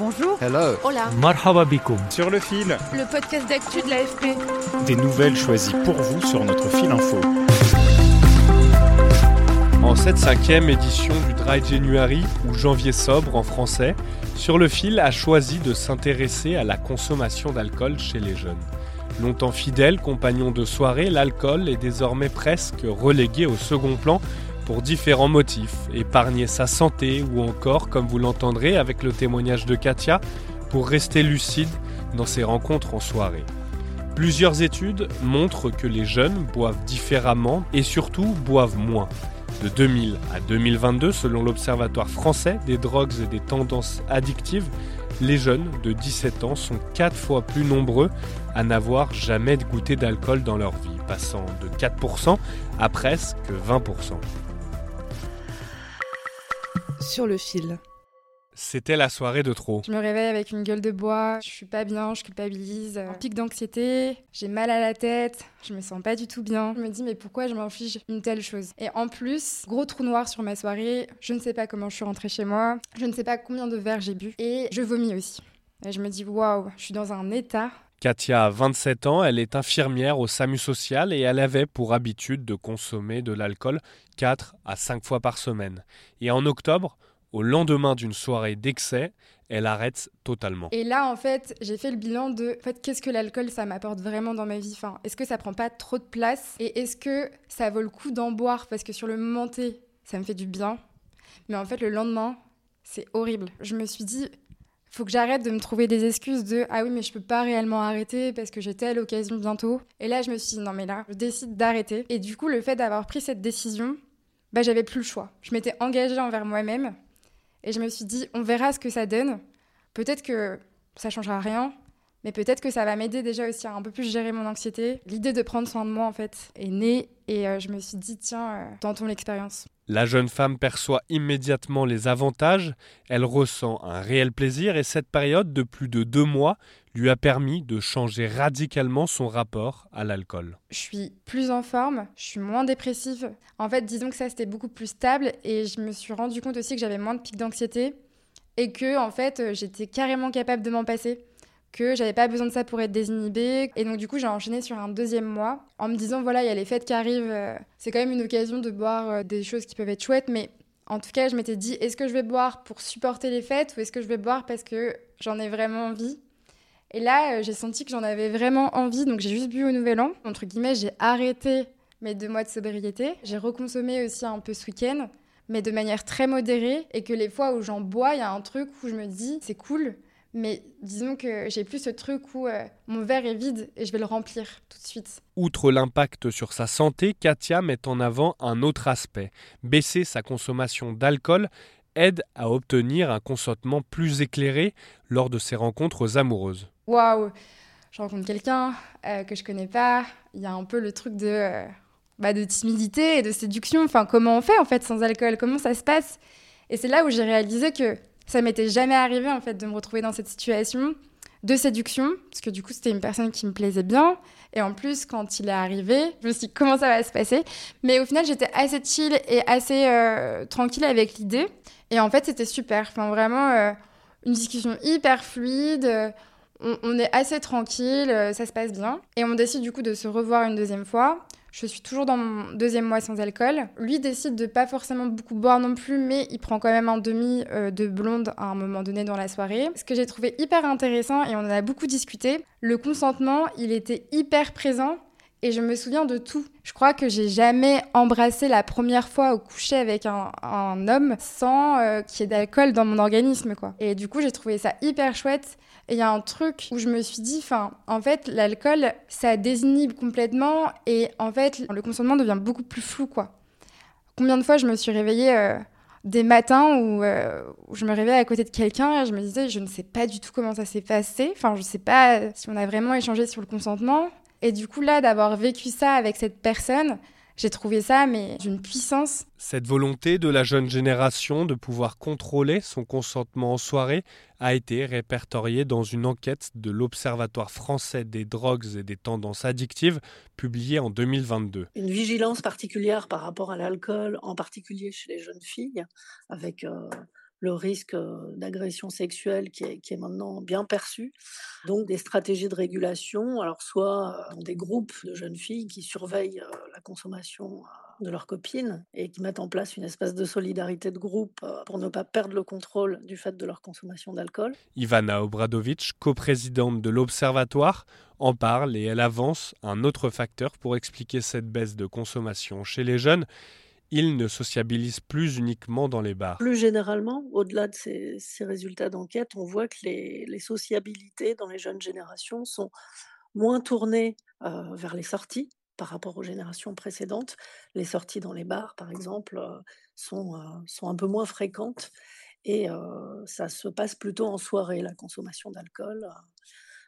Bonjour. Hello. Hola. Marhaba bikoum. Sur le fil, Le podcast d'actu de l'AFP. des nouvelles choisies pour vous sur notre fil info. En cette cinquième édition du Dry January, ou janvier sobre en français, Sur le fil a choisi de s'intéresser à la consommation d'alcool chez les jeunes. Longtemps fidèle, compagnon de soirée, l'alcool est désormais presque relégué au second plan pour différents motifs, épargner sa santé ou encore, comme vous l'entendrez avec le témoignage de Katia, pour rester lucide dans ses rencontres en soirée. Plusieurs études montrent que les jeunes boivent différemment et surtout boivent moins. De 2000 à 2022, selon l'Observatoire français des drogues et des tendances addictives, les jeunes de 17 ans sont 4 fois plus nombreux à n'avoir jamais goûté d'alcool dans leur vie, passant de 4% à presque 20%. Sur le fil. C'était la soirée de trop. Je me réveille avec une gueule de bois, je suis pas bien, je culpabilise, un pic d'anxiété, j'ai mal à la tête, je me sens pas du tout bien. Je me dis mais pourquoi je m'inflige une telle chose? Et en plus, gros trou noir sur ma soirée, je ne sais pas comment je suis rentrée chez moi, je ne sais pas combien de verres j'ai bu et je vomis aussi. Et je me dis waouh, je suis dans un état. Katia a 27 ans, elle est infirmière au SAMU social et elle avait pour habitude de consommer de l'alcool 4 à 5 fois par semaine. Et en octobre, au lendemain d'une soirée d'excès, elle arrête totalement. Et là, en fait, j'ai fait le bilan de en fait, qu'est-ce que l'alcool, ça m'apporte vraiment dans ma vie? Enfin, est-ce que ça prend pas trop de place? Et est-ce que ça vaut le coup d'en boire? Parce que sur le moment ça me fait du bien. Mais en fait, le lendemain, c'est horrible. Je me suis dit, faut que j'arrête de me trouver des excuses de ah oui mais je peux pas réellement arrêter parce que j'ai telle occasion bientôt. Et là je me suis dit non mais là je décide d'arrêter. Et du coup le fait d'avoir pris cette décision, bah j'avais plus le choix. Je m'étais engagée envers moi-même et je me suis dit, on verra ce que ça donne. Peut-être que ça changera rien, mais peut-être que ça va m'aider déjà aussi à un peu plus gérer mon anxiété. L'idée de prendre soin de moi, en fait, est née et euh, je me suis dit, tiens, euh, tentons l'expérience. La jeune femme perçoit immédiatement les avantages, elle ressent un réel plaisir et cette période de plus de deux mois lui a permis de changer radicalement son rapport à l'alcool. Je suis plus en forme, je suis moins dépressive. En fait, disons que ça c'était beaucoup plus stable et je me suis rendu compte aussi que j'avais moins de pics d'anxiété et que en fait j'étais carrément capable de m'en passer que j'avais pas besoin de ça pour être désinhibée. Et donc, du coup, j'ai enchaîné sur un deuxième mois en me disant voilà, il y a les fêtes qui arrivent, euh, c'est quand même une occasion de boire euh, des choses qui peuvent être chouettes, mais en tout cas, je m'étais dit est-ce que je vais boire pour supporter les fêtes ou est-ce que je vais boire parce que j'en ai vraiment envie? Et là, euh, j'ai senti que j'en avais vraiment envie, donc j'ai juste bu au nouvel an. Entre guillemets, j'ai arrêté mes deux mois de sobriété. J'ai reconsommé aussi un peu ce week-end, mais de manière très modérée, et que les fois où j'en bois, il y a un truc où je me dis c'est cool mais disons que j'ai plus ce truc où euh, mon verre est vide et je vais le remplir tout de suite. Outre l'impact sur sa santé, Katia met en avant un autre aspect. Baisser sa consommation d'alcool aide à obtenir un consentement plus éclairé lors de ses rencontres amoureuses. Waouh Je rencontre quelqu'un euh, que je connais pas. Il y a un peu le truc de, euh, bah, de timidité et de séduction. Enfin, comment on fait en fait sans alcool? Comment ça se passe? Et c'est là où j'ai réalisé que ça m'était jamais arrivé en fait de me retrouver dans cette situation de séduction, parce que du coup c'était une personne qui me plaisait bien, et en plus quand il est arrivé, je me suis dit comment ça va se passer, mais au final j'étais assez chill et assez euh, tranquille avec l'idée, et en fait c'était super, vraiment euh, une discussion hyper fluide, euh, on, on, est assez tranquille, ça se passe bien, et on décide du coup de se revoir une deuxième fois, je suis toujours dans mon deuxième mois sans alcool. Lui décide de pas forcément beaucoup boire non plus, mais il prend quand même un demi euh, de blonde à un moment donné dans la soirée. Ce que j'ai trouvé hyper intéressant et on en a beaucoup discuté, le consentement, il était hyper présent et je me souviens de tout. Je crois que j'ai jamais embrassé la première fois au coucher avec un, homme sans euh, qu'il y ait d'alcool dans mon organisme, quoi. Et du coup, j'ai trouvé ça hyper chouette. Et il y a un truc où je me suis dit, en fait, l'alcool, ça désinhibe complètement et en fait, le consentement devient beaucoup plus flou, quoi. Combien de fois je me suis réveillée euh, des matins où, euh, où, je me réveillais à côté de quelqu'un et je me disais, je ne sais pas du tout comment ça s'est passé. Enfin, je ne sais pas si on a vraiment échangé sur le consentement. Et du coup, là, d'avoir vécu ça avec cette personne, j'ai trouvé ça, mais d'une puissance. Cette volonté de la jeune génération de pouvoir contrôler son consentement en soirée a été répertoriée dans une enquête de l'Observatoire français des drogues et des tendances addictives publiée en 2022. Une vigilance particulière par rapport à l'alcool, en particulier chez les jeunes filles, avec euh, le risque d'agression sexuelle qui est, maintenant bien perçu. Donc des stratégies de régulation, alors soit dans des groupes de jeunes filles qui surveillent la consommation de leurs copines et qui mettent en place une espèce de solidarité de groupe pour ne pas perdre le contrôle du fait de leur consommation d'alcool. Ivana Obradovic, coprésidente de l'Observatoire, en parle et elle avance un autre facteur pour expliquer cette baisse de consommation chez les jeunes ils ne sociabilisent plus uniquement dans les bars. Plus généralement, au-delà de ces, résultats d'enquête, on voit que les, sociabilités dans les jeunes générations sont moins tournées euh, vers les sorties par rapport aux générations précédentes. Les sorties dans les bars, par exemple, euh, sont, euh, sont un peu moins fréquentes et ça se passe plutôt en soirée, la consommation d'alcool,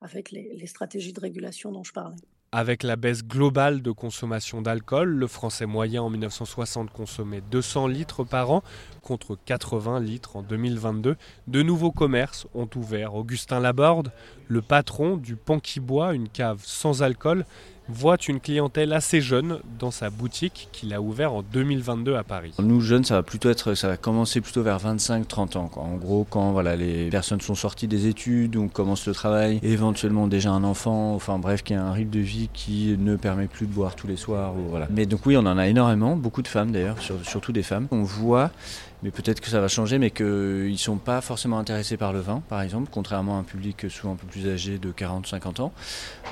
avec les stratégies de régulation dont je parlais. Avec la baisse globale de consommation d'alcool, le français moyen en 1960 consommait 200 litres par an contre 80 litres en 2022. De nouveaux commerces ont ouvert. Augustin Laborde, le patron du Pan qui boit, une cave sans alcool, voit une clientèle assez jeune dans sa boutique qu'il a ouvert en 2022 à Paris. Nous jeunes, ça va plutôt être, ça va commencer plutôt vers 25-30 ans. En gros, quand voilà les personnes sont sorties des études, on commence le travail, éventuellement déjà un enfant, enfin bref, qui a un rythme de vie qui ne permet plus de boire tous les soirs. Mais donc oui, on en a énormément, beaucoup de femmes d'ailleurs, surtout des femmes. On voit mais peut-être que ça va changer, mais qu'ils ne sont pas forcément intéressés par le vin, par exemple, contrairement à un public souvent un peu plus âgé de 40-50 ans.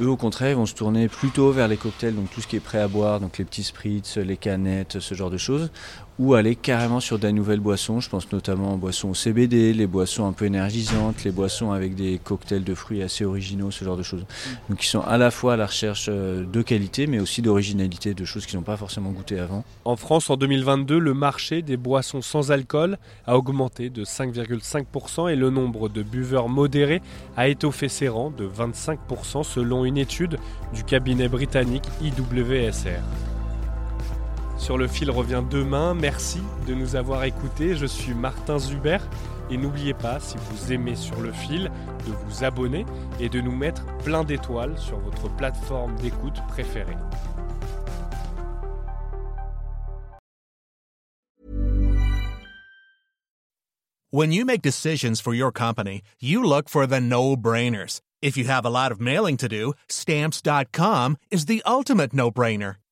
Eux, au contraire, vont se tourner plutôt vers les cocktails, donc tout ce qui est prêt à boire, donc les petits spritz, les canettes, ce genre de choses, ou aller carrément sur des nouvelles boissons. Je pense notamment aux boissons au CBD, les boissons un peu énergisantes, les boissons avec des cocktails de fruits assez originaux, ce genre de choses. Donc ils sont à la fois à la recherche de qualité, mais aussi d'originalité, de choses qu'ils n'ont pas forcément goûté avant. En France, en 2022, le marché des boissons sans alcool a augmenté de 5,5% et le nombre de buveurs modérés a étoffé ses rangs de 25% selon une étude du cabinet britannique IWSR. Sur le fil revient demain. Merci de nous avoir écoutés. Je suis Martin Zuber. Et n'oubliez pas, si vous aimez sur le fil, de vous abonner et de nous mettre plein d'étoiles sur votre plateforme d'écoute préférée. When you make decisions for your company, you look for the no-brainers. If you have a lot of mailing to do, stamps.com is the ultimate no-brainer.